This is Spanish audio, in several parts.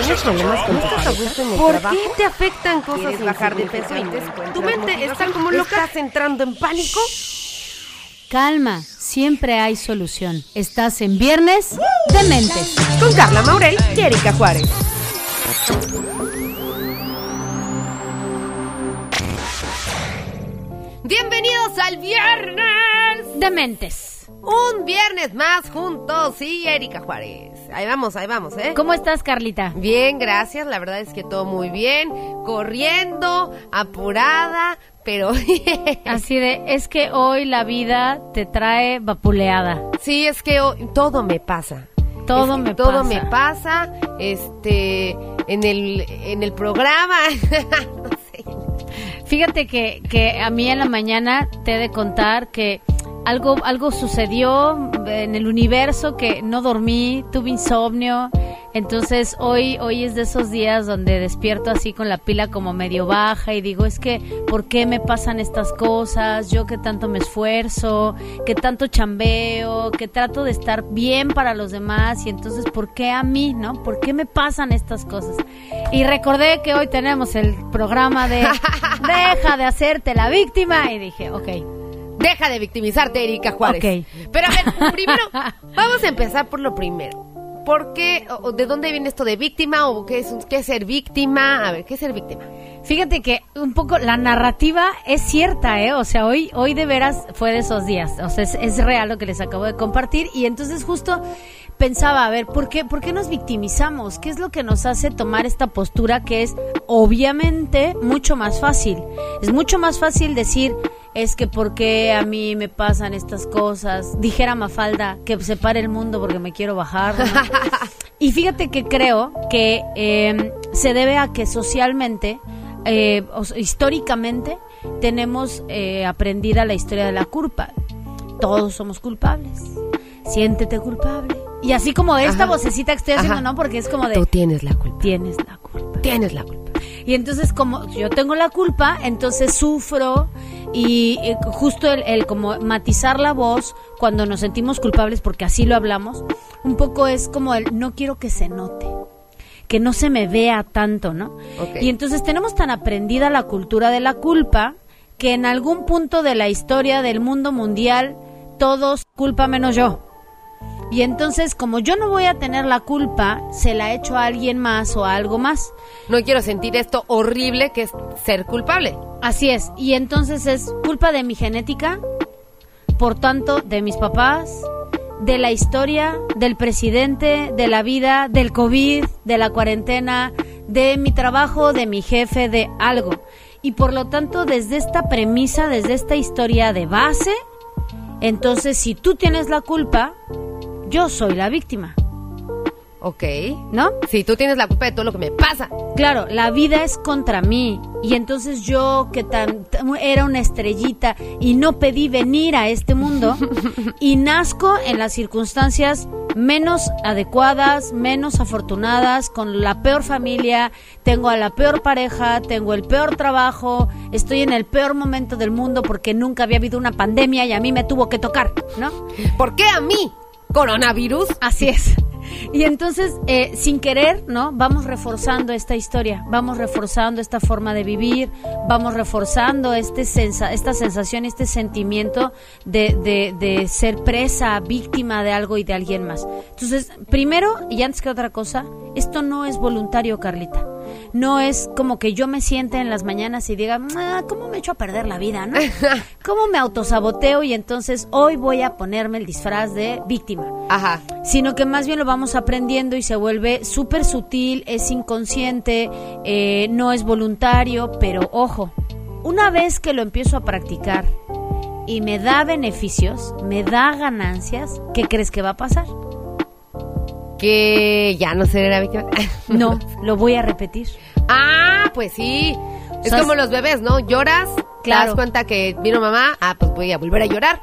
¿Tienes problemas con tu pareja en el ¿Por trabajo? qué te afectan cosas ¿Quieres bajar de peso y te Tu mente está como loca. ¿Estás entrando en pánico? Calma, siempre hay solución. Estás en Viernes de Mentes. Con Carla Maurel y Erika Juárez. Bienvenidos al viernes. De Mentes. Un viernes más juntos y Erika Juárez. Ahí vamos, ahí vamos, ¿eh? ¿Cómo estás, Carlita? Bien, gracias. La verdad es que todo muy bien. Corriendo, apurada, pero Así de, es que hoy la vida te trae vapuleada. sí, es que hoy- todo me pasa. Todo Es que me todo pasa. me pasa. Este, en el, en el programa. no sé. Fíjate que, que a mí en la mañana te he de contar que algo, algo sucedió en el universo que no dormí, tuve insomnio. Entonces hoy, hoy es de esos días donde despierto así con la pila como medio baja y digo, es que, ¿por qué me pasan estas cosas? Yo que tanto me esfuerzo, que tanto chambeo, que trato de estar bien para los demás y entonces, ¿por qué a mí, no? ¿Por qué me pasan estas cosas? Y recordé que hoy tenemos el programa de Deja de hacerte la víctima y dije, ok, Deja de victimizarte, Erika Juárez. Ok. Pero a ver, primero, vamos a empezar por lo primero. ¿Por qué, o- de dónde viene esto de víctima o qué es, qué es ser víctima? A ver, ¿qué es ser víctima? Fíjate que un poco la narrativa es cierta, ¿eh? O sea, hoy, hoy de veras fue de esos días. O sea, es, es real lo que les acabo de compartir. Y entonces justo pensaba, a ver, ¿por qué, ¿por qué nos victimizamos? ¿Qué es lo que nos hace tomar esta postura que es obviamente mucho más fácil? Es mucho más fácil decir, es que ¿por qué a mí me pasan estas cosas? Dijera Mafalda, que se pare el mundo porque me quiero bajar. ¿no? Y fíjate que creo que eh, se debe a que socialmente, eh, o históricamente, tenemos eh, aprendida la historia de la culpa. Todos somos culpables. Siéntete culpable. Y así como esta Ajá. vocecita que estoy haciendo, Ajá. ¿no? Porque es como de, Tú tienes la culpa. tienes la culpa. Tienes la culpa. Y entonces como yo tengo la culpa, entonces sufro y justo el, el como matizar la voz cuando nos sentimos culpables, porque así lo hablamos, un poco es como el no quiero que se note que no se me vea tanto, ¿no? Y entonces tenemos tan aprendida la cultura de la culpa que en algún punto de la historia del mundo mundial todos culpa menos yo. Y entonces, como yo no voy a tener la culpa, se la echo a alguien más o a algo más. No quiero sentir esto horrible que es ser culpable. Así es. Y entonces es culpa de mi genética, por tanto, de mis papás, de la historia, del presidente, de la vida, del COVID, de la cuarentena, de mi trabajo, de mi jefe, de algo. Y por lo tanto, desde esta premisa, desde esta historia de base, entonces si tú tienes la culpa, yo soy la víctima, Ok. ¿no? Si tú tienes la culpa de todo lo que me pasa. Claro, la vida es contra mí y entonces yo que tan, tan- era una estrellita y no pedí venir a este mundo y nazco en las circunstancias menos adecuadas, menos afortunadas, con la peor familia, tengo a la peor pareja, tengo el peor trabajo, estoy en el peor momento del mundo porque nunca había habido una pandemia y a mí me tuvo que tocar, ¿no? ¿Por qué a mí? ¿Coronavirus? Así es. Y entonces, eh, sin querer, ¿no? Vamos reforzando esta historia, vamos reforzando esta forma de vivir, vamos reforzando este sensa esta sensación, este sentimiento de, de, de ser presa, víctima de algo y de alguien más. Entonces, primero, y antes que otra cosa, esto no es voluntario, Carlita. No es como que yo me siente en las mañanas y diga, "Ah, ¿cómo me echo a perder la vida, no? ¿Cómo me autosaboteo y entonces hoy voy a ponerme el disfraz de víctima? Ajá. sino que más bien lo vamos aprendiendo y se vuelve súper sutil, es inconsciente, eh, no es voluntario, pero ojo, una vez que lo empiezo a practicar y me da beneficios, me da ganancias, ¿qué crees que va a pasar? Que ya no seré la víctima. No, lo voy a repetir. Ah, pues sí. Es como los bebés, ¿no? Lloras, te Claro. das cuenta que vino mamá, ah, pues voy a volver a llorar.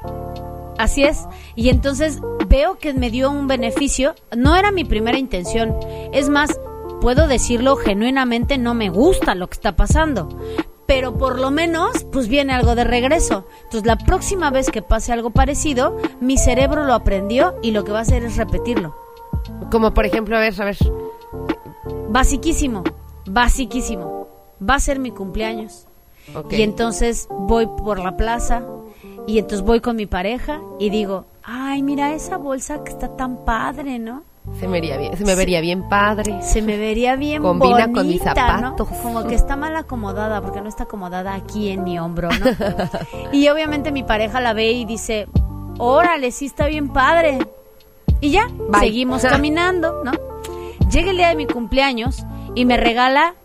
Así es. Y entonces veo que me dio un beneficio. No era mi primera intención. Es más, puedo decirlo genuinamente, no me gusta lo que está pasando. Pero por lo menos, pues viene algo de regreso. Entonces, la próxima vez que pase algo parecido, mi cerebro lo aprendió y lo que va a hacer es repetirlo. Como por ejemplo, a ver, a ver. basiquísimo, basiquísimo. Va a ser mi cumpleaños. Ok. Y entonces voy por la plaza y entonces voy con mi pareja y digo, ay, mira esa bolsa que está tan padre, ¿no? Se me vería bien, se me vería bien padre. Se me vería bien Combina bonita, con mis zapatos. ¿no? Como que está mal acomodada porque no está acomodada aquí en mi hombro, ¿no? y obviamente mi pareja la ve y dice, órale, sí está bien padre. Y ya, Bye. seguimos caminando, ¿no? Llega el día de mi cumpleaños y me regala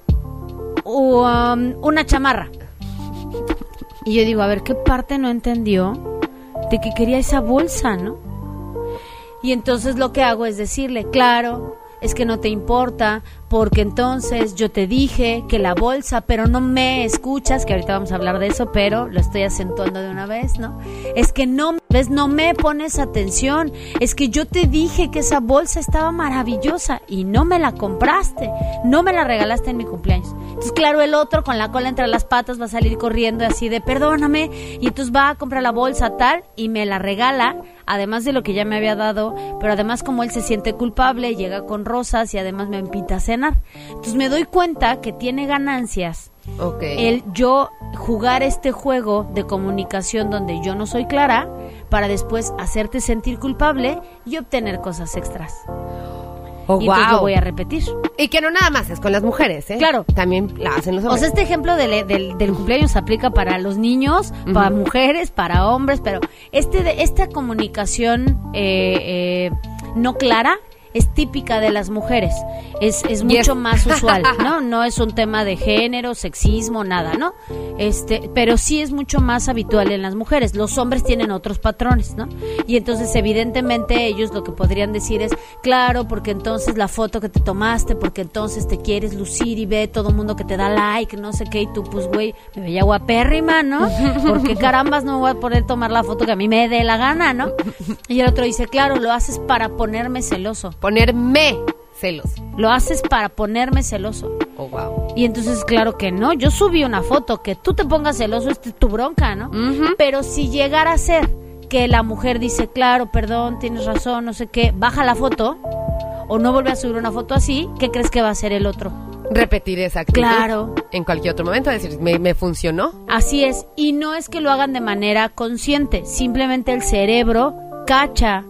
um, una chamarra. Y yo digo, a ver, ¿qué parte no entendió de que quería esa bolsa, no? Y entonces lo que hago es decirle, claro, es que no te importa, porque entonces yo te dije que la bolsa, pero no me escuchas, que ahorita vamos a hablar de eso, pero lo estoy acentuando de una vez, ¿no? Es que no, ves, no me pones atención, es que yo te dije que esa bolsa estaba maravillosa y no me la compraste, no me la regalaste en mi cumpleaños. Entonces, claro, el otro con la cola entre las patas va a salir corriendo así de, perdóname, y entonces va a comprar la bolsa tal y me la regala, además de lo que ya me había dado, pero además como él se siente culpable, llega con rosas y además me invita a cenar. Entonces me doy cuenta que tiene ganancias Ok. el yo jugar este juego de comunicación donde yo no soy clara para después hacerte sentir culpable y obtener cosas extras. Oh, y entonces lo wow. voy a repetir. Y que no nada más es con las mujeres, ¿eh? Claro. También la hacen los O hombres. sea, este ejemplo del, del, del cumpleaños se aplica para los niños, para mujeres, para hombres, pero este de, esta comunicación eh, eh, no clara es típica de las mujeres. Es, es mucho más usual, ¿no? No es un tema de género, sexismo, nada, ¿no? Este, pero sí es mucho más habitual en las mujeres. Los hombres tienen otros patrones, ¿no? Y entonces, evidentemente, ellos lo que podrían decir es, claro, porque entonces la foto que te tomaste, porque entonces te quieres lucir y ve todo el mundo que te da like, no sé qué, y tú, pues, güey, me veía guapérrima, ¿no? Porque carambas no voy a poder tomar la foto que a mí me dé la gana, ¿no? Y el otro dice, claro, lo haces para ponerme celoso. Ponerme celos. Lo haces para ponerme celoso. Oh, wow. Y entonces, claro que no. Yo subí una foto. Que tú te pongas celoso es tu bronca, ¿no? Pero si llegara a ser que la mujer dice, claro, perdón, tienes razón, no sé qué, baja la foto o no vuelve a subir una foto así, ¿qué crees que va a hacer el otro? Repetir esa actitud. Claro. En cualquier otro momento, decir, me, me funcionó. Así es. Y no es que lo hagan de manera consciente. Simplemente el cerebro cacha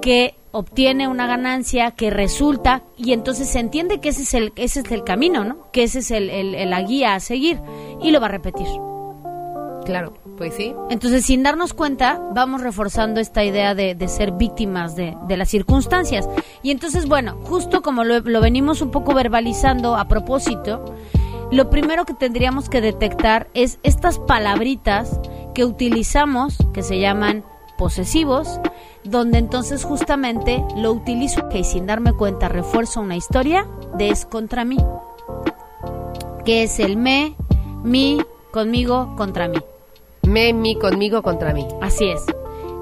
que obtiene una ganancia que resulta y entonces se entiende que ese es el, ese es el camino, ¿no? Que ese es el, la guía a seguir y lo va a repetir. Claro, pues sí. Entonces, sin darnos cuenta, vamos reforzando esta idea de, de ser víctimas de, de las circunstancias. Y entonces, bueno, justo como lo, lo venimos un poco verbalizando a propósito, lo primero que tendríamos que detectar es estas palabritas que utilizamos, que se llaman posesivos, donde entonces justamente lo utilizo y sin darme cuenta refuerzo una historia de es contra mí, que es el me, mi, conmigo, contra mí. Me, mi, conmigo, contra mí. Así es.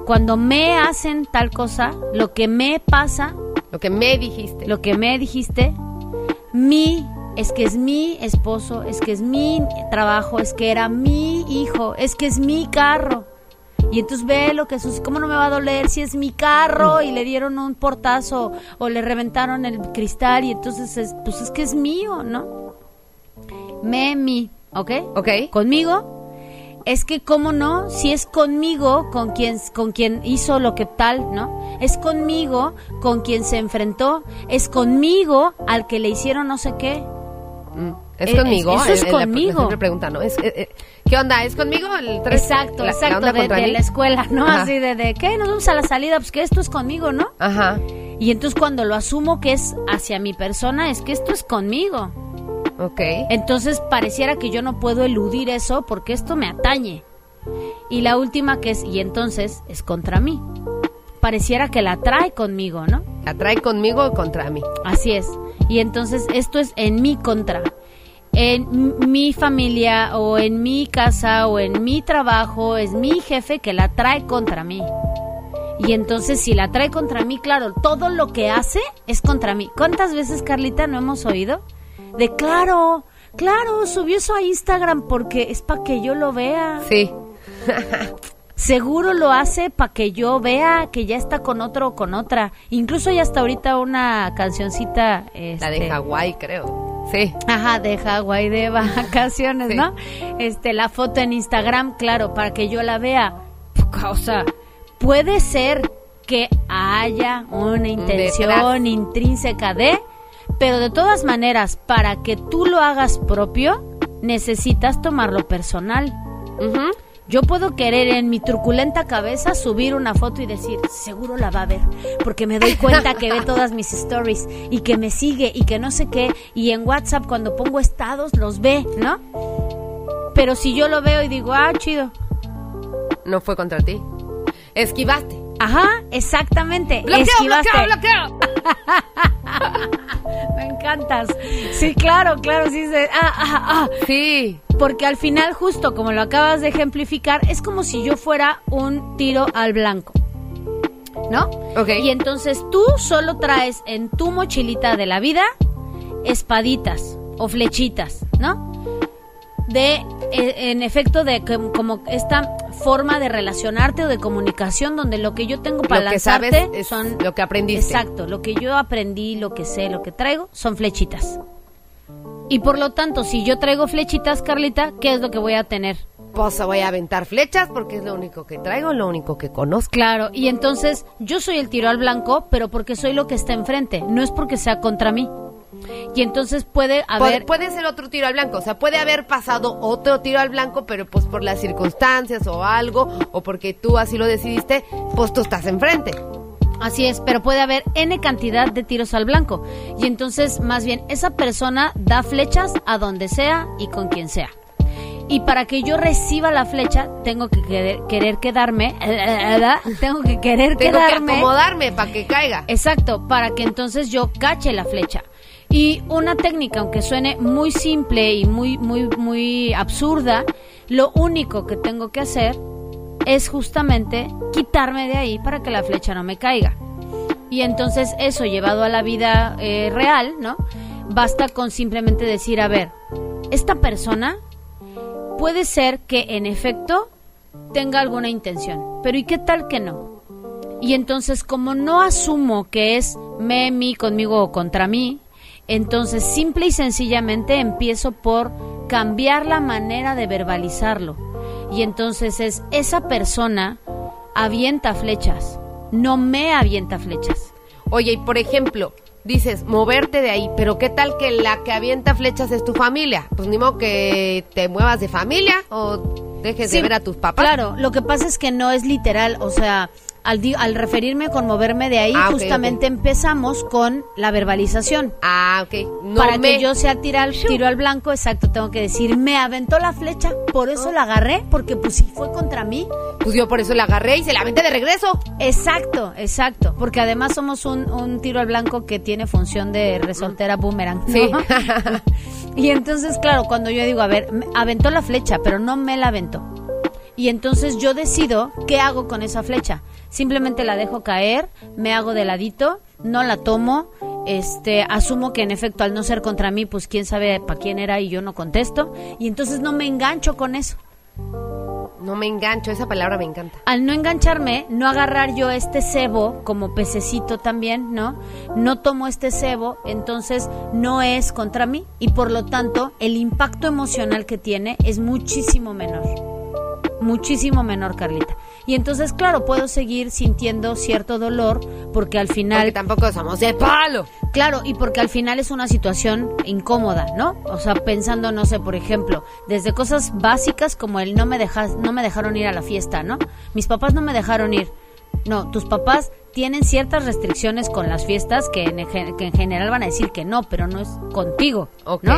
Cuando me hacen tal cosa, lo que me pasa, Lo que me dijiste. lo que me dijiste, mi, es que es mi esposo, es que es mi trabajo, es que era mi hijo, es que es mi carro. Y entonces ve lo que sucede, ¿cómo no me va a doler si es mi carro y le dieron un portazo o le reventaron el cristal y entonces es, pues es que es mío, ¿no? Me, mi, ¿ok? ¿Ok? conmigo es que cómo no si es conmigo con quien con quien hizo lo que tal no es conmigo con quien se enfrentó es conmigo al que le hicieron no sé qué Mm. Es Eh, conmigo. eso es la- conmigo. ¿no? Es, eh, eh, ¿Qué onda? ¿Es conmigo? El tres- exacto la- la exacto onda de, la escuela no Ajá. así de, de qué nos vamos a la salida pues que esto es conmigo no Ajá. y entonces cuando lo asumo que es hacia mi persona es que esto es conmigo Ok. Entonces pareciera que yo no puedo eludir eso porque esto me atañe. Y la última que es, y entonces es contra mí. Pareciera que la trae conmigo, ¿no? ¿La trae conmigo o contra mí? Así es. Y entonces esto es en mi contra. En mi familia o en mi casa o en mi trabajo es mi jefe que la trae contra mí. Y entonces si la trae contra mí, claro, todo lo que hace es contra mí. ¿Cuántas veces, Carlita, no hemos oído? De claro, claro, subió eso a Instagram porque es para que yo lo vea. Sí. seguro lo hace para que yo vea que ya está con otro o con otra. Incluso hay hasta ahorita una cancioncita. La de este, Hawái, creo. Sí. Ajá, de Hawái de vacaciones, Sí. ¿no? Este, la foto en Instagram, claro, para que yo la vea. O sea, puede ser que haya una intención Detrás. intrínseca de, pero de todas maneras, para que tú lo hagas propio, necesitas tomarlo personal. Ujú. Yo puedo querer en mi truculenta cabeza subir una foto y decir, seguro la va a ver, porque me doy cuenta que ve todas mis stories y que me sigue y que no sé qué, y en WhatsApp cuando pongo estados los ve, ¿no? Pero si yo lo veo y digo, ah, chido. No fue contra ti. Esquivaste. Ajá, exactamente. Bloqueo, esquivaste. bloqueo, bloqueo. Sí, claro, claro, sí. se- ah, ah, ah. Sí. Porque al final, justo como lo acabas de ejemplificar, es como si yo fuera un tiro al blanco. ¿No? Ok. Y entonces tú solo traes en tu mochilita de la vida espaditas o flechitas, ¿no? De, en efecto, de que- como esta forma de relacionarte o de comunicación donde lo que yo tengo para Lo que lanzarte sabes son lo que aprendiste. Exacto, lo que yo aprendí, lo que sé, lo que traigo son flechitas. Y por lo tanto, si yo traigo flechitas, Carlita, ¿qué es lo que voy a tener? Pues voy a aventar flechas porque es lo único que traigo, lo único que conozco. Claro, y entonces yo soy el tiro al blanco, pero porque soy lo que está enfrente, no es porque sea contra mí. Y entonces puede Pu- haber... puede ser otro tiro al blanco, o sea, puede haber pasado otro tiro al blanco, pero pues por las circunstancias o algo, o porque tú así lo decidiste, pues tú estás enfrente. Así es, pero puede haber N cantidad de tiros al blanco. Y entonces, más bien, esa persona da flechas a donde sea y con quien sea. Y para que yo reciba la flecha, tengo que querer, querer quedarme, tengo que querer Tengo que quedarme. acomodarme para que caiga. Exacto, para que entonces yo cache la flecha. Y una técnica, aunque suene muy simple y muy, muy, muy absurda, lo único que tengo que hacer es justamente quitarme de ahí para que la flecha no me caiga. Y entonces eso llevado a la vida eh, real, ¿no? Basta con simplemente decir, a ver, esta persona puede ser que en efecto tenga alguna intención, pero ¿y qué tal que no? Y entonces como no asumo que es me, mi, conmigo o contra mí, entonces simple y sencillamente empiezo por cambiar la manera de verbalizarlo. Y entonces es esa persona avienta flechas, no me avienta flechas. Oye, y por ejemplo, dices moverte de ahí, pero ¿qué tal que la que avienta flechas es tu familia? Pues ni modo que te muevas de familia o dejes de ver a tus papás. Claro, lo que pasa es que no es literal, o sea, al, al referirme con moverme de ahí, Ah, justamente empezamos con la verbalización. Ah, ok. No Para me- que yo sea tira al- tiro al blanco, exacto, tengo que decir, me aventó la flecha, por eso la agarré, porque pues si fue contra mí. Pues yo por eso la agarré y se la aventé de regreso. Exacto, exacto, porque además somos un, un tiro al blanco que tiene función de resoltera boomerang. ¿no? Sí. y entonces, claro, cuando yo digo, a ver, aventó la flecha, pero no me la aventó. Y entonces yo decido qué hago con esa flecha. Simplemente la dejo caer, me hago de ladito, no la tomo, este, asumo que en efecto al no ser contra mí, pues quién sabe para quién era y yo no contesto, y entonces no me engancho con eso. No me engancho, esa palabra me encanta. Al no engancharme, no agarrar yo este cebo como pececito también, ¿no? No tomo este cebo, entonces no es contra mí y por lo tanto el impacto emocional que tiene es muchísimo menor. Muchísimo menor, Carlita. Y entonces, claro, puedo seguir sintiendo cierto dolor porque al final... Porque tampoco somos de palo. Claro, y porque al final es una situación incómoda, ¿no? O sea, pensando, no sé, por ejemplo, desde cosas básicas como el no me dejas, no me dejaron ir a la fiesta, ¿no? Mis papás no me dejaron ir. No, tus papás tienen ciertas restricciones con las fiestas que en, gen- que en general van a decir que no, pero no es contigo, Ok. ¿no?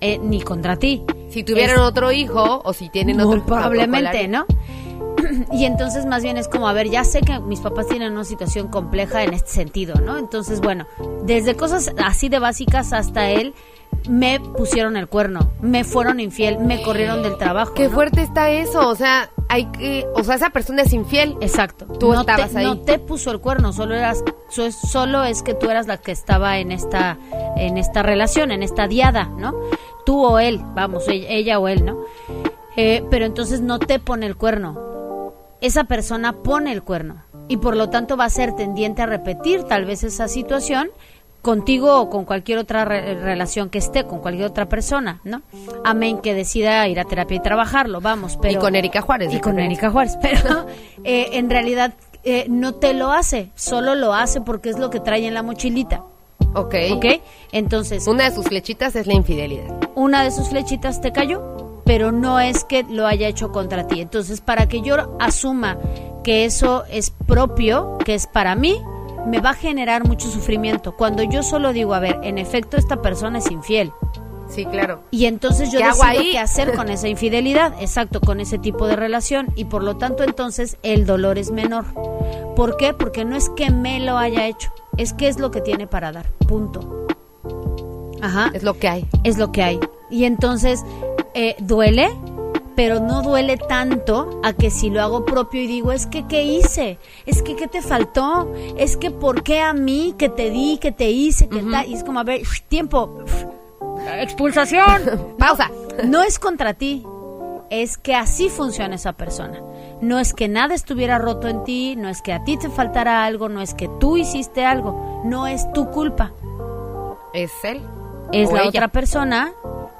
Eh, ni contra ti. Si tuvieran Es- otro hijo o si tienen muy otro probablemente, ¿no? Y entonces más bien es como, a ver, ya sé que mis papás tienen una situación compleja en este sentido, ¿no? Entonces, bueno, desde cosas así de básicas hasta él, me pusieron el cuerno, me fueron infiel, me corrieron del trabajo. Qué ¿no? fuerte está eso, o sea, hay que, o sea, esa persona es infiel. Exacto. Tú no estabas te, ahí. No te puso el cuerno, solo eras, so- solo es que tú eras la que estaba en esta, en esta relación, en esta diada, ¿no? Tú o él, vamos, ella, ella o él, ¿no? Eh, pero entonces no te pone el cuerno. esa persona pone el cuerno y por lo tanto va a ser tendiente a repetir tal vez esa situación contigo o con cualquier otra re- relación que esté, con cualquier otra persona, ¿no? Amén que decida ir a terapia y trabajarlo, vamos, pero... y con Erika Juárez. Y con. Erika Juárez, pero eh, en realidad eh, no te lo hace, solo lo hace porque es lo que trae en la mochilita, Ok. ¿ok? Entonces, Una de sus flechitas es la infidelidad. una de sus flechitas te cayó, pero no es que lo haya hecho contra ti. Entonces, para que yo asuma que eso es propio, que es para mí, me va a generar mucho sufrimiento. Cuando yo solo digo, a ver, en efecto esta persona es infiel. Sí, claro. Y entonces yo ¿Qué decido qué hacer con esa infidelidad, exacto, con ese tipo de relación. Y por lo tanto entonces el dolor es menor. ¿Por qué? Porque no es que me lo haya hecho, es que es lo que tiene para dar. Punto. Ajá Es lo que hay. es lo que hay. Y entonces eh, duele, pero no duele tanto a que si lo hago propio y digo, es que ¿qué hice? Es que ¿qué te faltó? Es que ¿por qué a mí? que te di? que te hice? que tal? Y es como, a ver, tiempo. Expulsación. Pausa. No es contra ti, es que así funciona esa persona. No es que nada estuviera roto en ti, no es que a ti te faltara algo, no es que tú hiciste algo, no es tu culpa Es él. es la ella. otra persona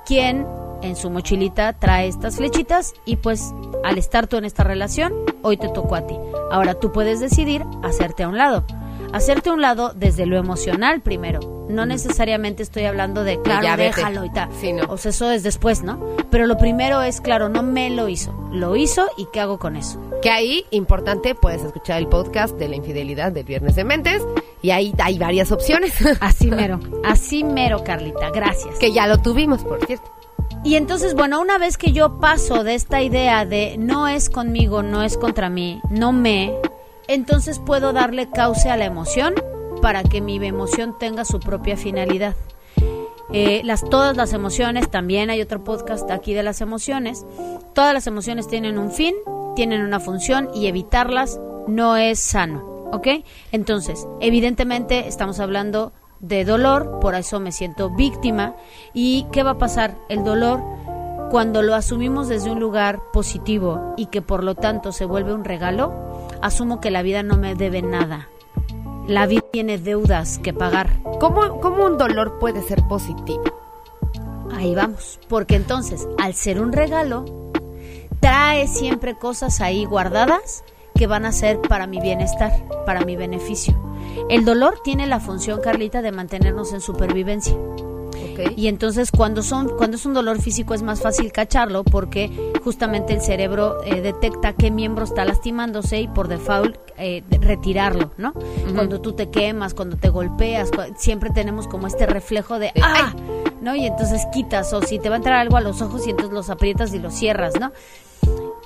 quien en su mochilita trae estas flechitas y pues al estar tú en esta relación, hoy te tocó a ti. Ahora tú puedes decidir hacerte a un lado. Hacerte a un lado desde lo emocional primero. No necesariamente estoy hablando de, claro, ya déjalo y tal. Sí, no. O sea, eso es después, ¿no? Pero lo primero es, claro, no me lo hizo. Lo hizo y ¿qué hago con eso? Que ahí, importante, puedes escuchar el podcast de la infidelidad del Viernes de Mentes. Y ahí hay varias opciones. Así mero. Así mero, Carlita. Gracias. que ya lo tuvimos, por cierto. Y entonces, bueno, una vez que yo paso de esta idea de no es conmigo, no es contra mí, no me, entonces puedo darle cauce a la emoción para que mi emoción tenga su propia finalidad. Eh, las, todas las emociones, también hay otro podcast aquí de las emociones, todas las emociones tienen un fin, tienen una función y evitarlas no es sano, ¿ok? Entonces, evidentemente estamos hablando de dolor, por eso me siento víctima. ¿Y qué va a pasar? El dolor, cuando lo asumimos desde un lugar positivo y que por lo tanto se vuelve un regalo, asumo que la vida no me debe nada. La vida tiene deudas que pagar. ¿Cómo, ¿Cómo un dolor puede ser positivo? Ahí vamos. Porque entonces, al ser un regalo, trae siempre cosas ahí guardadas que van a ser para mi bienestar, para mi beneficio. El dolor tiene la función, Carlita, de mantenernos en supervivencia. Y entonces cuando son cuando es un dolor físico es más fácil cacharlo porque justamente el cerebro eh, detecta qué miembro está lastimándose y por default eh, retirarlo, ¿no? Cuando tú te quemas, cuando te golpeas, cu- siempre tenemos como este reflejo de De, ¡ah! ¿no? Y entonces quitas o si te va a entrar algo a los ojos y entonces los aprietas y los cierras, ¿no?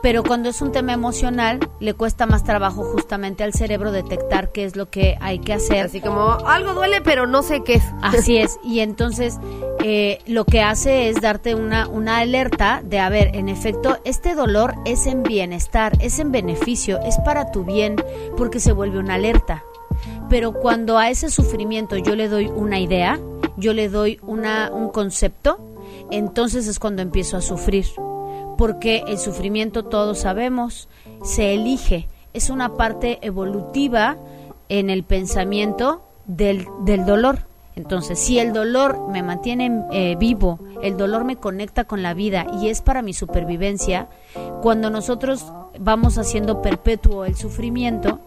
Pero cuando es un tema emocional, le cuesta más trabajo justamente al cerebro detectar qué es lo que hay que hacer. Así como, algo duele, pero no sé qué es. Así es, y entonces eh, lo que hace es darte una, una alerta de, a ver, en efecto, este dolor es en bienestar, es en beneficio, es para tu bien, porque se vuelve una alerta. Pero cuando a ese sufrimiento yo le doy una idea, yo le doy una, un concepto, entonces es cuando empiezo a sufrir. Porque el sufrimiento, todos sabemos, se elige, es una parte evolutiva en el pensamiento del, del dolor. Entonces, si el dolor me mantiene eh, vivo, el dolor me conecta con la vida y es para mi supervivencia, cuando nosotros vamos haciendo perpetuo el sufrimiento,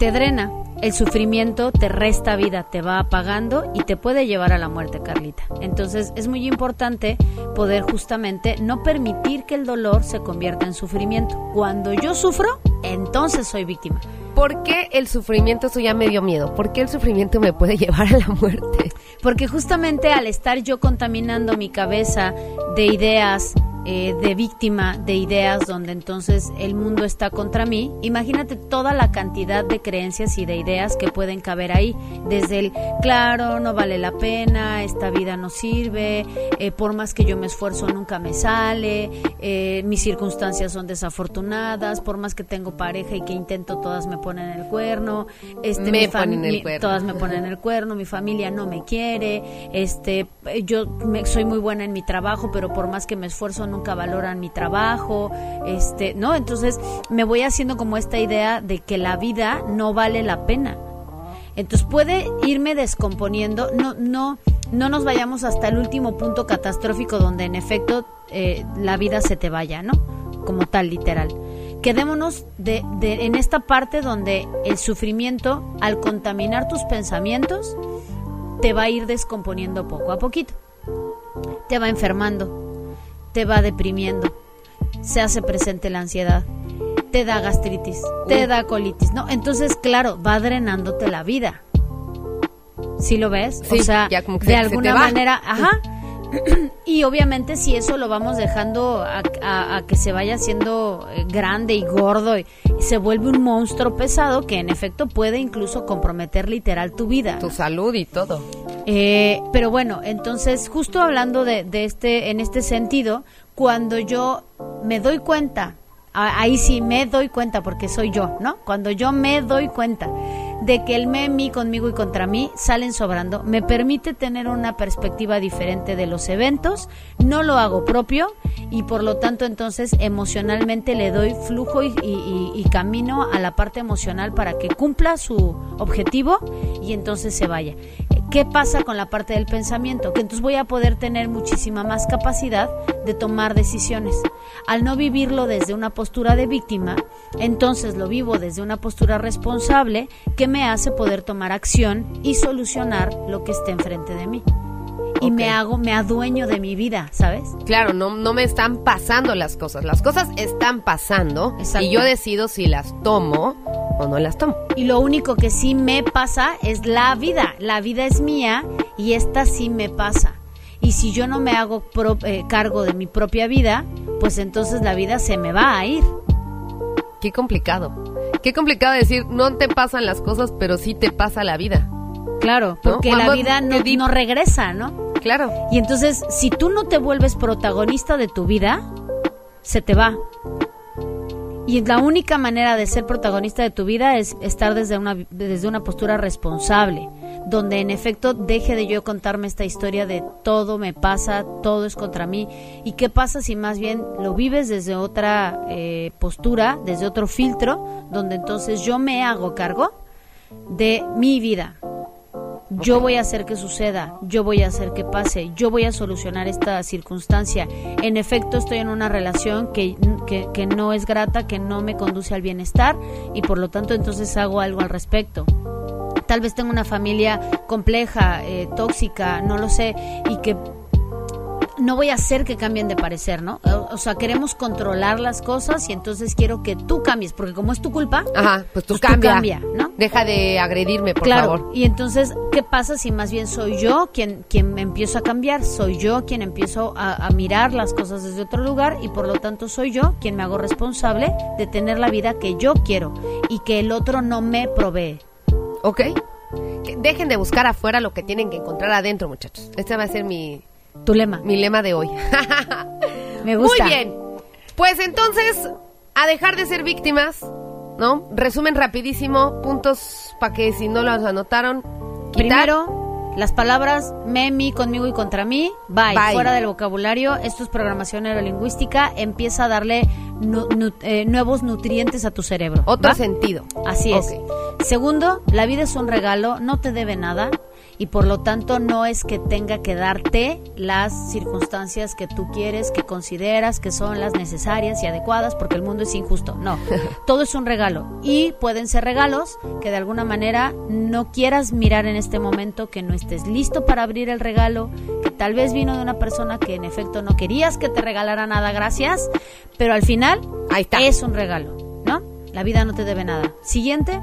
te drena. El sufrimiento te resta vida, te va apagando y te puede llevar a la muerte, Carlita. Entonces es muy importante poder justamente no permitir que el dolor se convierta en sufrimiento. Cuando yo sufro, entonces soy víctima. ¿Por qué el sufrimiento, eso ya me dio miedo? ¿Por qué el sufrimiento me puede llevar a la muerte? Porque justamente al estar yo contaminando mi cabeza de ideas, eh, de víctima, de ideas donde entonces el mundo está contra mí, imagínate toda la cantidad de creencias y de ideas que pueden caber ahí. Desde el, claro, no vale la pena, esta vida no sirve, eh, por más que yo me esfuerzo nunca me sale, eh, mis circunstancias son desafortunadas, por más que tengo pareja y que intento, todas me ponen el cuerno, este, Me ponen el cuerno. todas me ponen el cuerno, mi familia no me quiere, este, yo me- soy muy buena en mi trabajo, pero por más que me esfuerzo nunca nunca valoran mi trabajo, este, ¿no? Entonces me voy haciendo como esta idea de que la vida no vale la pena. Entonces puede irme descomponiendo, no, no, no nos vayamos hasta el último punto catastrófico donde en efecto eh, la vida se te vaya, ¿no? Como tal, literal. Quedémonos de, de, en esta parte donde el sufrimiento, al contaminar tus pensamientos, te va a ir descomponiendo poco a poquito. Te va enfermando, te va deprimiendo, se hace presente la ansiedad, te da gastritis, te da colitis, ¿no? Entonces, claro, va drenándote la vida. ¿Sí lo ves? Sí, o sea, ya como que de se- alguna manera, ajá. Y obviamente si eso lo vamos dejando a, a- a que se vaya haciendo eh, grande y gordo y se vuelve un monstruo pesado que en efecto puede incluso comprometer literal tu vida. Tu salud y todo. Eh, pero bueno, entonces justo hablando de, de este, en este sentido, cuando yo me doy cuenta, ahí sí me doy cuenta porque soy yo, ¿no? Cuando yo me doy cuenta de que el me, mi, conmigo y contra mí salen sobrando, me permite tener una perspectiva diferente de los eventos, no lo hago propio y por lo tanto entonces emocionalmente le doy flujo y camino a la parte emocional para que cumpla su objetivo y entonces se vaya. ¿Qué pasa con la parte del pensamiento? Que entonces voy a poder tener muchísima más capacidad de tomar decisiones. Al no vivirlo desde una postura de víctima, entonces lo vivo desde una postura responsable que me hace poder tomar acción y solucionar lo que esté enfrente de mí. Y me hago, me adueño de mi vida, ¿sabes? Claro, no, no me están pasando las cosas. Las cosas están pasando Exacto. y yo decido si las tomo o no las tomo. Y lo único que sí me pasa es la vida. La vida es mía y esta sí me pasa. Y si yo no me hago pro- eh, cargo de mi propia vida, pues entonces la vida se me va a ir. Qué complicado. Qué complicado decir, no te pasan las cosas, pero sí te pasa la vida. Claro, porque ¿No? la vida no, no regresa, ¿no? Claro. Y entonces, si tú no te vuelves protagonista de tu vida, se te va. Y la única manera de ser protagonista de tu vida es estar desde una, desde una postura responsable, donde en efecto deje de yo contarme esta historia de todo me pasa, todo es contra mí. ¿Y qué pasa si más bien lo vives desde otra eh, postura, desde otro filtro, donde entonces yo me hago cargo de mi vida? Yo voy a hacer que suceda, yo voy a hacer que pase, yo voy a solucionar esta circunstancia. En efecto, estoy en una relación que, que, que no es grata, que no me conduce al bienestar y por lo tanto entonces hago algo al respecto. Tal vez tengo una familia compleja, eh, tóxica, no lo sé, y que no voy a hacer que cambien de parecer, ¿no? O, o sea, queremos controlar las cosas y entonces quiero que tú cambies, porque como es tu culpa, Ajá, pues tú Pues tú cambia. cambia, ¿no? Deja de agredirme, por claro. favor. Y entonces, ¿qué pasa si más bien soy yo quien, quien me empiezo a cambiar? Soy yo quien empiezo a, a mirar las cosas desde otro lugar y por lo tanto soy yo quien me hago responsable de tener la vida que yo quiero y que el otro no me provee. ¿Ok? Que dejen de buscar afuera lo que tienen que encontrar adentro, muchachos. Este va a ser mi, Tu lema. mi lema de hoy. Me gusta. Muy bien. Pues entonces, a dejar de ser víctimas, ¿no? Resumen rapidísimo, puntos para que si no los anotaron, quitar. Primero, las palabras me, mi, conmigo y contra mí, bye. Bye. Fuera del vocabulario, esto es programación neurolingüística, empieza a darle nu- nu- eh, nuevos nutrientes a tu cerebro. otro ¿va? sentido. Así es. Segundo, la vida es un regalo, no te debe nada y por lo tanto no es que tenga que darte las circunstancias que tú quieres, que consideras que son las necesarias y adecuadas porque el mundo es injusto. No, todo es un regalo y pueden ser regalos que de alguna manera no quieras mirar en este momento, que no estés listo para abrir el regalo, que tal vez vino de una persona que en efecto no querías que te regalara nada, gracias, pero al final Ahí está. es un regalo, ¿no? La vida no te debe nada. Siguiente,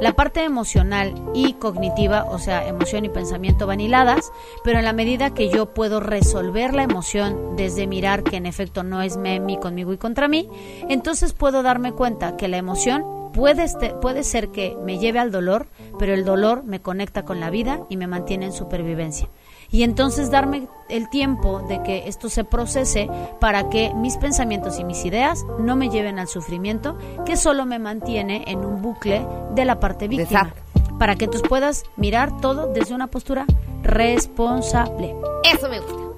la parte emocional y cognitiva, o sea, emoción y pensamiento van hiladas, pero en la medida que yo puedo resolver la emoción desde mirar que en efecto no es me, mi, conmigo y contra mí, entonces puedo darme cuenta que la emoción puede, este- puede ser que me lleve al dolor, pero el dolor me conecta con la vida y me mantiene en supervivencia y entonces darme el tiempo de que esto se procese para que mis pensamientos y mis ideas no me lleven al sufrimiento que solo me mantiene en un bucle de la parte víctima. Para que tú puedas mirar todo desde una postura responsable. Eso me gusta.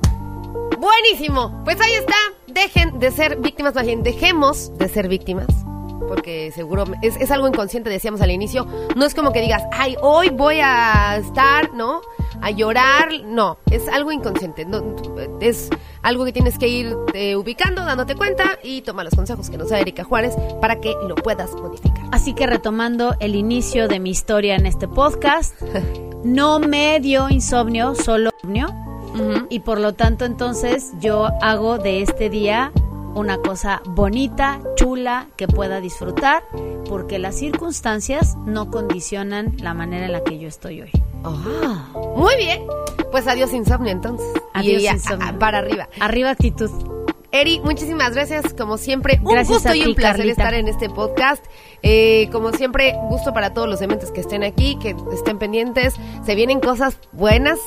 Buenísimo. Pues ahí está. dejen de ser víctimas, más bien dejemos de ser víctimas. Porque seguro es, es algo inconsciente, decíamos al inicio. No es como que digas, ay, hoy voy a estar, ¿no? A llorar. No, es algo inconsciente. No, es algo que tienes que ir eh, ubicando, dándote cuenta y toma los consejos que nos da Erika Juárez para que lo puedas modificar. Así que retomando el inicio de mi historia en este podcast, no me dio insomnio, solo insomnio. Y por lo tanto, entonces yo hago de este día una cosa bonita, chula, que pueda disfrutar, porque las circunstancias no condicionan la manera en la que yo estoy hoy. Ah, muy bien. Pues adiós insomnio entonces. Adiós y a- insomnio. a- para arriba. Arriba actitud. Eri, muchísimas gracias. Como siempre, un Gracias gusto a y ti, un placer Carlita. estar en este podcast. Eh, como siempre, gusto para todos los dementes que estén aquí, que estén pendientes. Se vienen cosas buenas,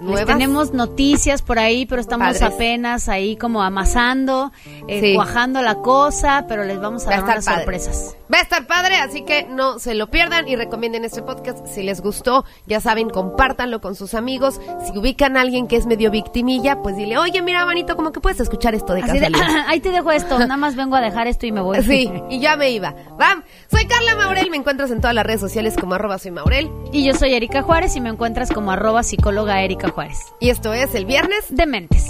Les nuevas. tenemos noticias por ahí, pero estamos Padres. apenas ahí como amasando, eh, Sí. cuajando la cosa, pero les vamos a Va dar unas padre. sorpresas. Va a estar padre, así que no se lo pierdan y recomienden este podcast. Si les gustó, ya saben, compártanlo con sus amigos. Si ubican a alguien que es medio victimilla, pues dile, oye, mira, manito, como que puedes escuchar esto de casualidad. ahí te dejo esto, nada más vengo a dejar esto y me voy. Sí, y ya me iba. ¡Vam! Soy Carla Maurel, me encuentras en todas las redes sociales como arroba soy Maurel. Y yo soy Erika Juárez y me encuentras como arroba psicóloga Erika Y esto es el viernes De mentes.